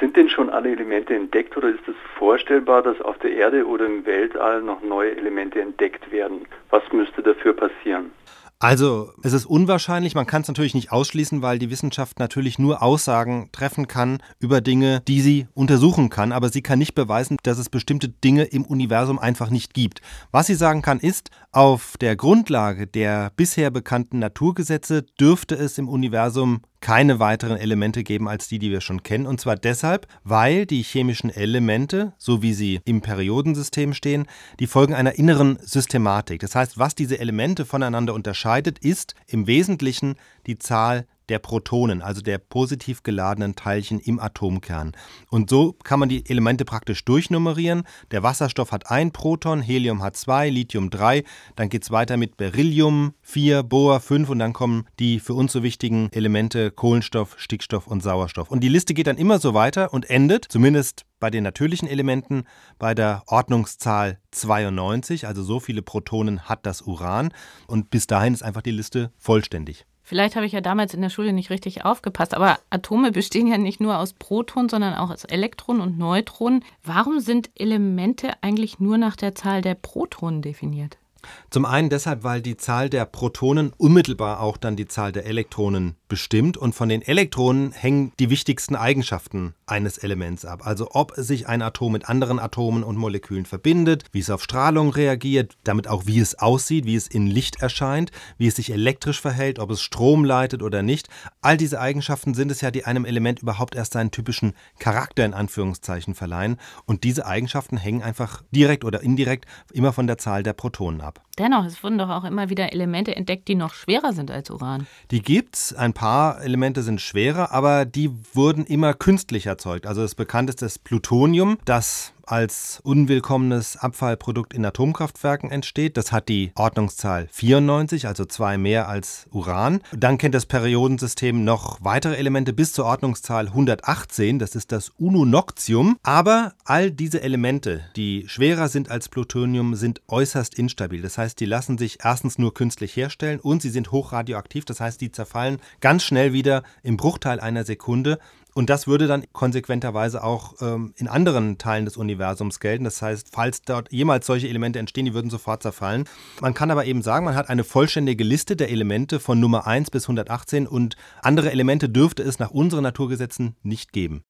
Sind denn schon alle Elemente entdeckt oder ist es vorstellbar, dass auf der Erde oder im Weltall noch neue Elemente entdeckt werden? Was müsste dafür passieren? Also, es ist unwahrscheinlich, man kann es natürlich nicht ausschließen, weil die Wissenschaft natürlich nur Aussagen treffen kann über Dinge, die sie untersuchen kann, aber sie kann nicht beweisen, dass es bestimmte Dinge im Universum einfach nicht gibt. Was sie sagen kann, ist, auf der Grundlage der bisher bekannten Naturgesetze dürfte es im Universum keine weiteren Elemente geben als die, die wir schon kennen. Und zwar deshalb, weil die chemischen Elemente, so wie sie im Periodensystem stehen, die folgen einer inneren Systematik. Das heißt, was diese Elemente voneinander unterscheidet, ist im Wesentlichen die Zahl der Protonen, also der positiv geladenen Teilchen im Atomkern. Und so kann man die Elemente praktisch durchnummerieren. Der Wasserstoff hat ein Proton, Helium hat zwei, Lithium drei. Dann geht es weiter mit Beryllium vier, Bohr fünf und dann kommen die für uns so wichtigen Elemente Kohlenstoff, Stickstoff und Sauerstoff. Und die Liste geht dann immer so weiter und endet, zumindest bei den natürlichen Elementen, bei der Ordnungszahl 92, also so viele Protonen hat das Uran. Und bis dahin ist einfach die Liste vollständig. Vielleicht habe ich ja damals in der Schule nicht richtig aufgepasst, aber Atome bestehen ja nicht nur aus Protonen, sondern auch aus Elektronen und Neutronen. Warum sind Elemente eigentlich nur nach der Zahl der Protonen definiert? Zum einen deshalb, weil die Zahl der Protonen unmittelbar auch dann die Zahl der Elektronen bestimmt und von den Elektronen hängen die wichtigsten Eigenschaften eines Elements ab. Also ob sich ein Atom mit anderen Atomen und Molekülen verbindet, wie es auf Strahlung reagiert, damit auch wie es aussieht, wie es in Licht erscheint, wie es sich elektrisch verhält, ob es Strom leitet oder nicht. All diese Eigenschaften sind es ja, die einem Element überhaupt erst seinen typischen Charakter in Anführungszeichen verleihen und diese Eigenschaften hängen einfach direkt oder indirekt immer von der Zahl der Protonen ab. Dennoch, es wurden doch auch immer wieder Elemente entdeckt, die noch schwerer sind als Uran. Die gibt's. Ein paar Elemente sind schwerer, aber die wurden immer künstlich erzeugt. Also das bekannteste ist Plutonium, das als unwillkommenes Abfallprodukt in Atomkraftwerken entsteht. Das hat die Ordnungszahl 94, also zwei mehr als Uran. Dann kennt das Periodensystem noch weitere Elemente bis zur Ordnungszahl 118, das ist das Ununoctium. Aber all diese Elemente, die schwerer sind als Plutonium, sind äußerst instabil. Das heißt, die lassen sich erstens nur künstlich herstellen und sie sind hochradioaktiv. Das heißt, die zerfallen ganz schnell wieder im Bruchteil einer Sekunde und das würde dann konsequenterweise auch ähm, in anderen Teilen des Universums gelten. Das heißt, falls dort jemals solche Elemente entstehen, die würden sofort zerfallen. Man kann aber eben sagen, man hat eine vollständige Liste der Elemente von Nummer 1 bis 118 und andere Elemente dürfte es nach unseren Naturgesetzen nicht geben.